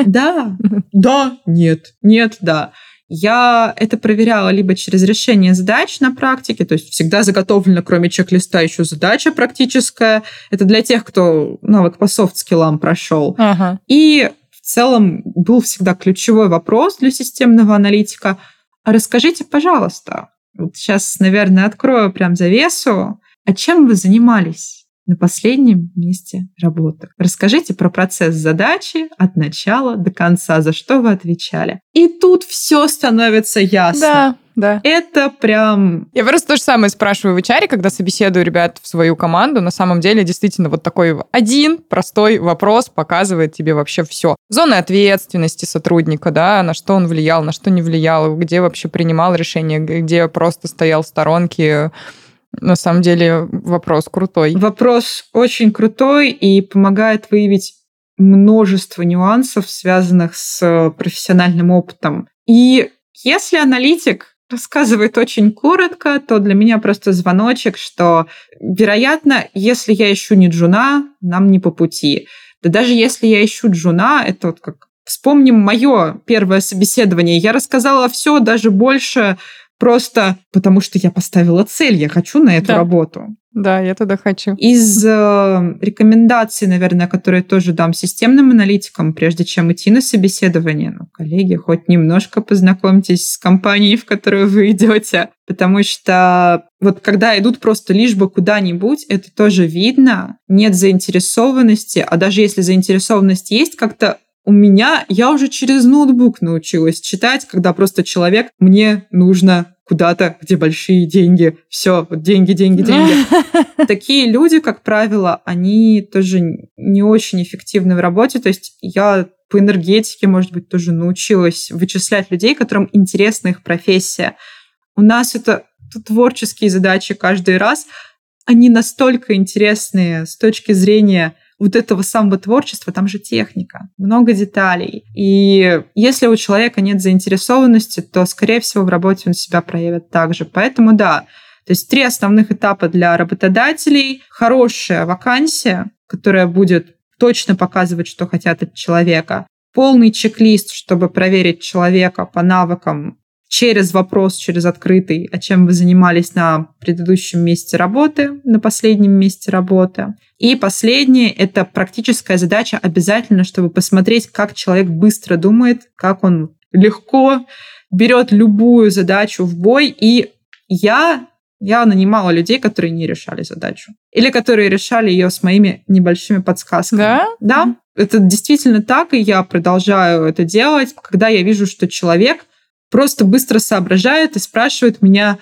Да, да, нет, нет, да. Я это проверяла либо через решение задач на практике, то есть всегда заготовлена, кроме чек-листа, еще задача практическая. Это для тех, кто навык по софт-скиллам прошел. Ага. И целом был всегда ключевой вопрос для системного аналитика. А расскажите, пожалуйста, вот сейчас, наверное, открою прям завесу, а чем вы занимались? На последнем месте работы. Расскажите про процесс задачи от начала до конца, за что вы отвечали. И тут все становится ясно. Да, да. Это прям... Я просто то же самое спрашиваю в HR, когда собеседую ребят в свою команду. На самом деле, действительно, вот такой один простой вопрос показывает тебе вообще все. Зоны ответственности сотрудника, да, на что он влиял, на что не влиял, где вообще принимал решение, где просто стоял в сторонке, На самом деле вопрос крутой. Вопрос очень крутой и помогает выявить множество нюансов, связанных с профессиональным опытом. И если аналитик рассказывает очень коротко, то для меня просто звоночек, что, вероятно, если я ищу не джуна, нам не по пути. Да даже если я ищу джуна, это вот как Вспомним мое первое собеседование. Я рассказала все, даже больше, просто потому что я поставила цель, я хочу на эту да. работу. Да, я туда хочу. Из э, рекомендаций, наверное, которые тоже дам системным аналитикам, прежде чем идти на собеседование, ну, коллеги, хоть немножко познакомьтесь с компанией, в которую вы идете, потому что вот когда идут просто лишь бы куда-нибудь, это тоже видно, нет заинтересованности, а даже если заинтересованность есть, как-то у меня, я уже через ноутбук научилась читать, когда просто человек, мне нужно куда-то, где большие деньги. Все, вот деньги, деньги, деньги. Такие люди, как правило, они тоже не очень эффективны в работе. То есть я по энергетике, может быть, тоже научилась вычислять людей, которым интересна их профессия. У нас это творческие задачи каждый раз. Они настолько интересные с точки зрения вот этого самого творчества, там же техника, много деталей. И если у человека нет заинтересованности, то, скорее всего, в работе он себя проявит так же. Поэтому да, то есть три основных этапа для работодателей. Хорошая вакансия, которая будет точно показывать, что хотят от человека. Полный чек-лист, чтобы проверить человека по навыкам через вопрос, через открытый, о чем вы занимались на предыдущем месте работы, на последнем месте работы. И последнее — это практическая задача обязательно, чтобы посмотреть, как человек быстро думает, как он легко берет любую задачу в бой. И я я нанимала людей, которые не решали задачу. Или которые решали ее с моими небольшими подсказками. Да? Да. Это действительно так, и я продолжаю это делать, когда я вижу, что человек просто быстро соображает и спрашивает меня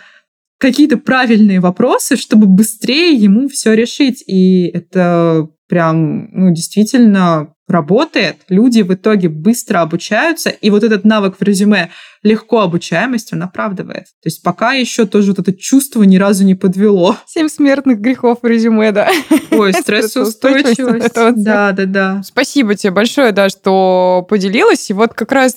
какие-то правильные вопросы, чтобы быстрее ему все решить. И это прям, ну, действительно работает. Люди в итоге быстро обучаются, и вот этот навык в резюме легко обучаемость, он оправдывает. То есть пока еще тоже вот это чувство ни разу не подвело. Семь смертных грехов в резюме, да. Ой, стрессоустойчивость. Да, да, да. Спасибо тебе большое, да, что поделилась. И вот как раз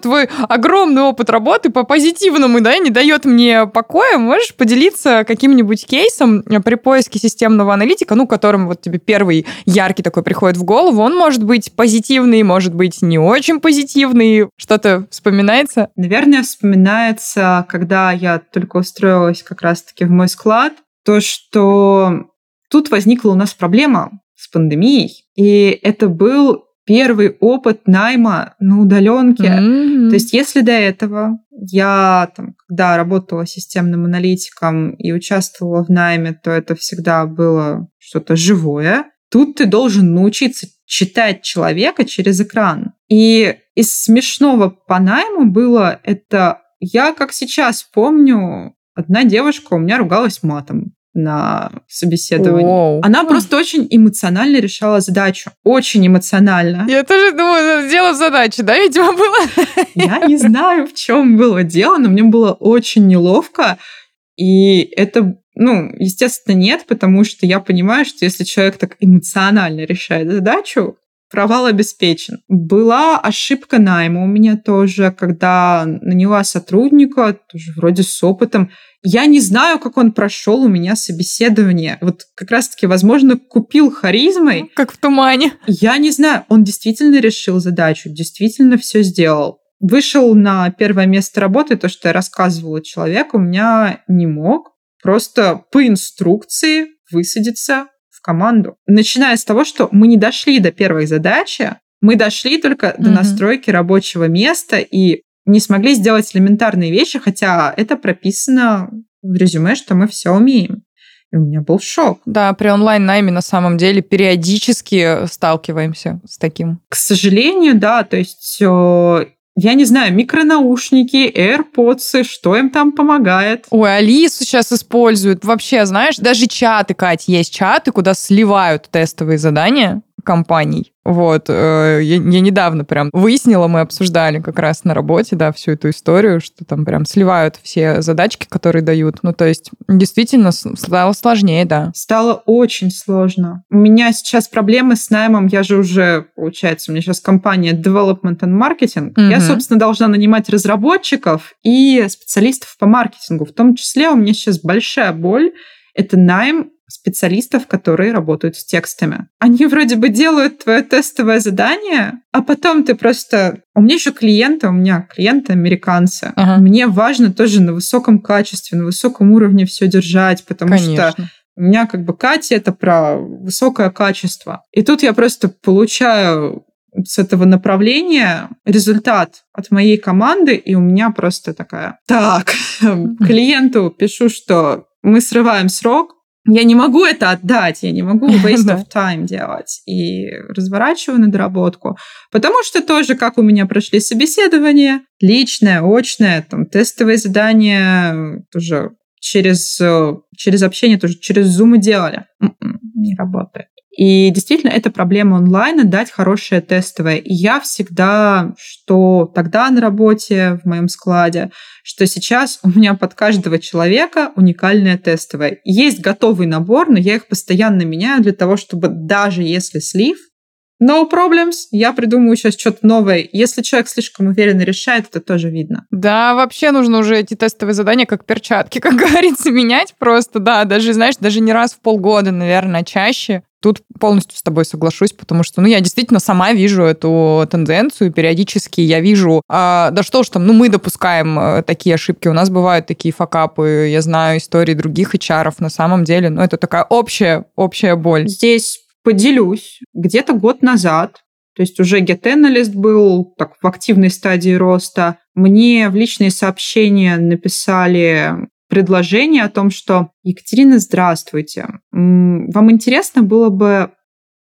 твой огромный опыт работы по позитивному, да, не дает мне покоя. Можешь поделиться каким-нибудь кейсом при поиске системного аналитика, ну, которым вот тебе первый яркий такой приходит в голову. Он может быть позитивный, может быть не очень позитивный. Что-то вспоминаешь вспоминается? Наверное, вспоминается, когда я только устроилась как раз-таки в мой склад, то, что тут возникла у нас проблема с пандемией, и это был первый опыт найма на удаленке. Mm-hmm. То есть, если до этого я, там, когда работала системным аналитиком и участвовала в найме, то это всегда было что-то живое. Тут ты должен научиться читать человека через экран. И из смешного по найму было это... Я, как сейчас помню, одна девушка у меня ругалась матом на собеседовании. Воу. Она просто очень эмоционально решала задачу. Очень эмоционально. Я тоже думаю, дело задачи, да, видимо, было? Я не знаю, в чем было дело, но мне было очень неловко. И это ну, естественно, нет, потому что я понимаю, что если человек так эмоционально решает задачу, провал обеспечен. Была ошибка найма у меня тоже, когда наняла сотрудника, тоже вроде с опытом. Я не знаю, как он прошел у меня собеседование. Вот как раз-таки, возможно, купил харизмой. Как в тумане. Я не знаю, он действительно решил задачу, действительно все сделал. Вышел на первое место работы, то, что я рассказывала человеку, у меня не мог просто по инструкции высадиться в команду. Начиная с того, что мы не дошли до первой задачи, мы дошли только до настройки рабочего места и не смогли сделать элементарные вещи, хотя это прописано в резюме, что мы все умеем. И у меня был шок. Да, при онлайн-найме на самом деле периодически сталкиваемся с таким. К сожалению, да, то есть я не знаю, микронаушники, AirPods, что им там помогает. Ой, Алису сейчас используют. Вообще, знаешь, даже чаты, Кать, есть чаты, куда сливают тестовые задания компаний. Вот, э, я, я недавно прям выяснила, мы обсуждали как раз на работе, да, всю эту историю, что там прям сливают все задачки, которые дают. Ну, то есть, действительно, стало сложнее, да. Стало очень сложно. У меня сейчас проблемы с наймом, я же уже, получается, у меня сейчас компания Development and Marketing. Mm-hmm. Я, собственно, должна нанимать разработчиков и специалистов по маркетингу. В том числе у меня сейчас большая боль — это найм специалистов, которые работают с текстами. Они вроде бы делают твое тестовое задание, а потом ты просто... У меня еще клиенты, у меня клиенты американцы. Ага. Мне важно тоже на высоком качестве, на высоком уровне все держать, потому Конечно. что у меня как бы Катя это про высокое качество. И тут я просто получаю с этого направления результат от моей команды, и у меня просто такая, так, клиенту пишу, что мы срываем срок, я не могу это отдать, я не могу waste of time делать. И разворачиваю на доработку. Потому что тоже, как у меня прошли собеседования, личное, очное, там, тестовые задания, тоже через, через общение, тоже через Zoom делали. М-м, не работает. И действительно, это проблема онлайна дать хорошее тестовое. И я всегда, что тогда на работе, в моем складе, что сейчас у меня под каждого человека уникальное тестовое. Есть готовый набор, но я их постоянно меняю для того, чтобы даже если слив, No problems, я придумаю сейчас что-то новое. Если человек слишком уверенно решает, это тоже видно. Да, вообще нужно уже эти тестовые задания как перчатки, как говорится, менять просто, да, даже, знаешь, даже не раз в полгода, наверное, чаще. Тут полностью с тобой соглашусь, потому что, ну, я действительно сама вижу эту тенденцию, периодически я вижу, а, да что ж там, ну, мы допускаем а, такие ошибки, у нас бывают такие факапы, я знаю истории других HR, на самом деле, ну, это такая общая, общая боль. Здесь поделюсь. Где-то год назад, то есть уже Get Analyst был так, в активной стадии роста, мне в личные сообщения написали предложение о том, что Екатерина, здравствуйте. Вам интересно было бы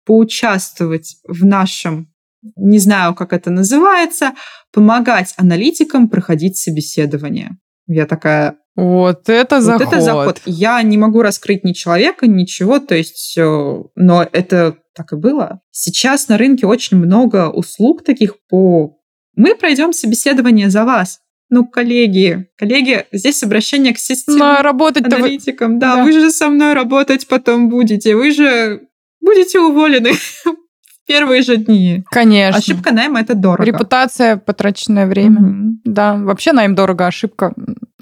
поучаствовать в нашем, не знаю, как это называется, помогать аналитикам проходить собеседование. Я такая, вот это вот заход. это заход. Я не могу раскрыть ни человека, ничего, то есть, э, но это так и было. Сейчас на рынке очень много услуг таких по... Мы пройдем собеседование за вас. Ну, коллеги, коллеги, здесь обращение к системе работать аналитикам. Вы... Да, да, вы же со мной работать потом будете. Вы же будете уволены в первые же дни. Конечно. Ошибка найма это дорого. Репутация, потраченное время. Угу. Да, вообще найм дорого, ошибка.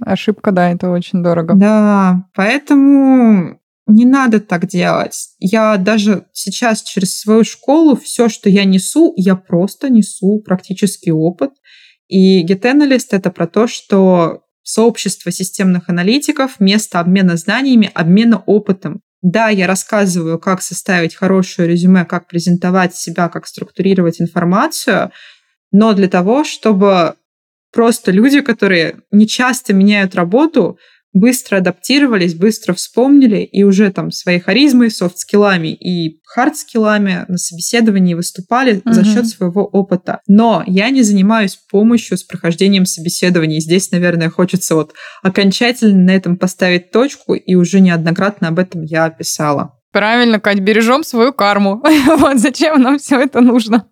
Ошибка, да, это очень дорого. Да, поэтому не надо так делать. Я даже сейчас через свою школу все, что я несу, я просто несу практический опыт. И GetAnalyst — это про то, что сообщество системных аналитиков, место обмена знаниями, обмена опытом. Да, я рассказываю, как составить хорошее резюме, как презентовать себя, как структурировать информацию, но для того, чтобы просто люди, которые не часто меняют работу, быстро адаптировались, быстро вспомнили и уже там своей харизмой, софт-скиллами и хард-скиллами на собеседовании выступали угу. за счет своего опыта. Но я не занимаюсь помощью с прохождением собеседований. Здесь, наверное, хочется вот окончательно на этом поставить точку, и уже неоднократно об этом я писала. Правильно, Кать, бережем свою карму. вот зачем нам все это нужно.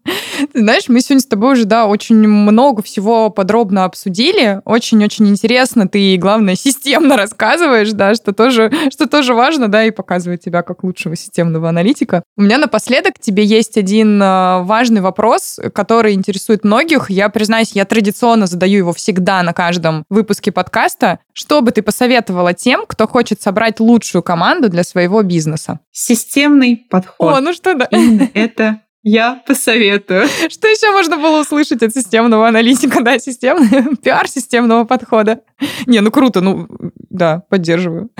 Ты знаешь, мы сегодня с тобой уже, да, очень много всего подробно обсудили. Очень-очень интересно. Ты, главное, системно рассказываешь, да, что тоже, что тоже важно, да, и показывает тебя как лучшего системного аналитика. У меня напоследок тебе есть один э, важный вопрос, который интересует многих. Я признаюсь, я традиционно задаю его всегда на каждом выпуске подкаста. Что бы ты посоветовала тем, кто хочет собрать лучшую команду для своего бизнеса? Системный подход. О, ну что да. Именно это я посоветую. Что еще можно было услышать от системного аналитика, да, системный пиар системного подхода? Не, ну круто, ну да, поддерживаю.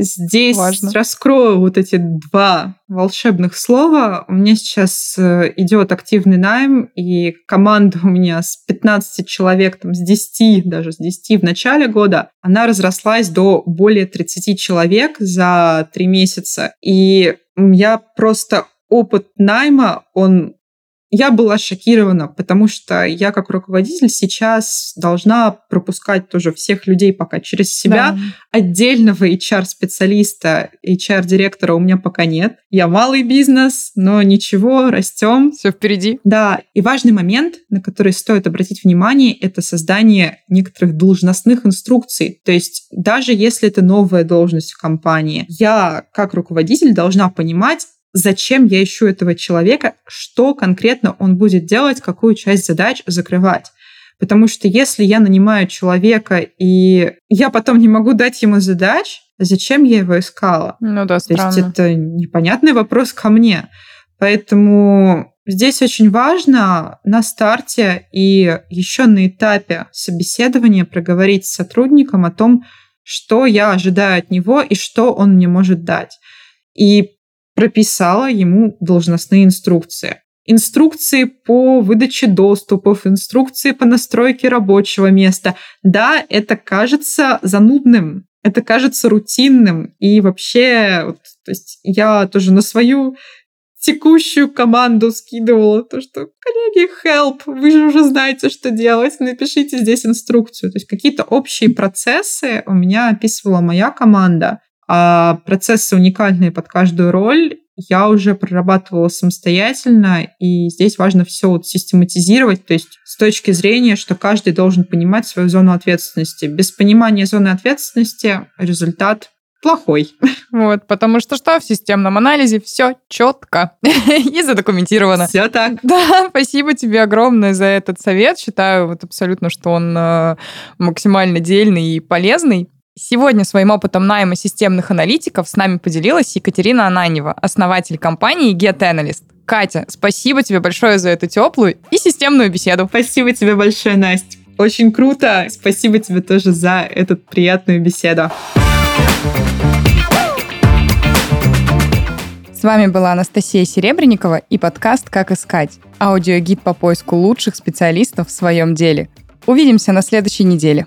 Здесь Важно. раскрою вот эти два волшебных слова. У меня сейчас э, идет активный найм, и команда у меня с 15 человек, там, с 10, даже с 10 в начале года, она разрослась до более 30 человек за три месяца. И я просто опыт найма, он я была шокирована, потому что я как руководитель сейчас должна пропускать тоже всех людей пока через себя. Да. Отдельного HR-специалиста, HR-директора у меня пока нет. Я малый бизнес, но ничего, растем. Все впереди. Да, и важный момент, на который стоит обратить внимание, это создание некоторых должностных инструкций. То есть даже если это новая должность в компании, я как руководитель должна понимать, зачем я ищу этого человека, что конкретно он будет делать, какую часть задач закрывать. Потому что если я нанимаю человека, и я потом не могу дать ему задач, зачем я его искала? Ну да, странно. То есть это непонятный вопрос ко мне. Поэтому здесь очень важно на старте и еще на этапе собеседования проговорить с сотрудником о том, что я ожидаю от него и что он мне может дать. И прописала ему должностные инструкции. Инструкции по выдаче доступов, инструкции по настройке рабочего места. Да, это кажется занудным, это кажется рутинным. И вообще, вот, то есть я тоже на свою текущую команду скидывала, то, что, коллеги, help, вы же уже знаете, что делать, напишите здесь инструкцию. То есть какие-то общие процессы у меня описывала моя команда, а процессы уникальные под каждую роль я уже прорабатывала самостоятельно, и здесь важно все вот систематизировать, то есть с точки зрения, что каждый должен понимать свою зону ответственности. Без понимания зоны ответственности результат плохой. Вот, потому что что в системном анализе все четко и задокументировано. Все так. Да, спасибо тебе огромное за этот совет. Считаю вот абсолютно, что он э, максимально дельный и полезный. Сегодня своим опытом найма системных аналитиков с нами поделилась Екатерина Ананева, основатель компании Get Analyst. Катя, спасибо тебе большое за эту теплую и системную беседу. Спасибо тебе большое, Настя. Очень круто. Спасибо тебе тоже за эту приятную беседу. С вами была Анастасия Серебренникова и подкаст «Как искать» – аудиогид по поиску лучших специалистов в своем деле. Увидимся на следующей неделе.